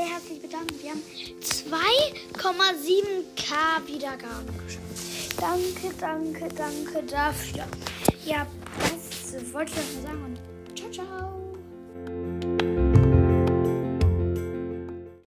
sehr herzlich bedanken. Wir haben 2,7k Wiedergaben geschafft. Danke, danke, danke dafür. Ja, das wollte ich euch nur sagen. Und.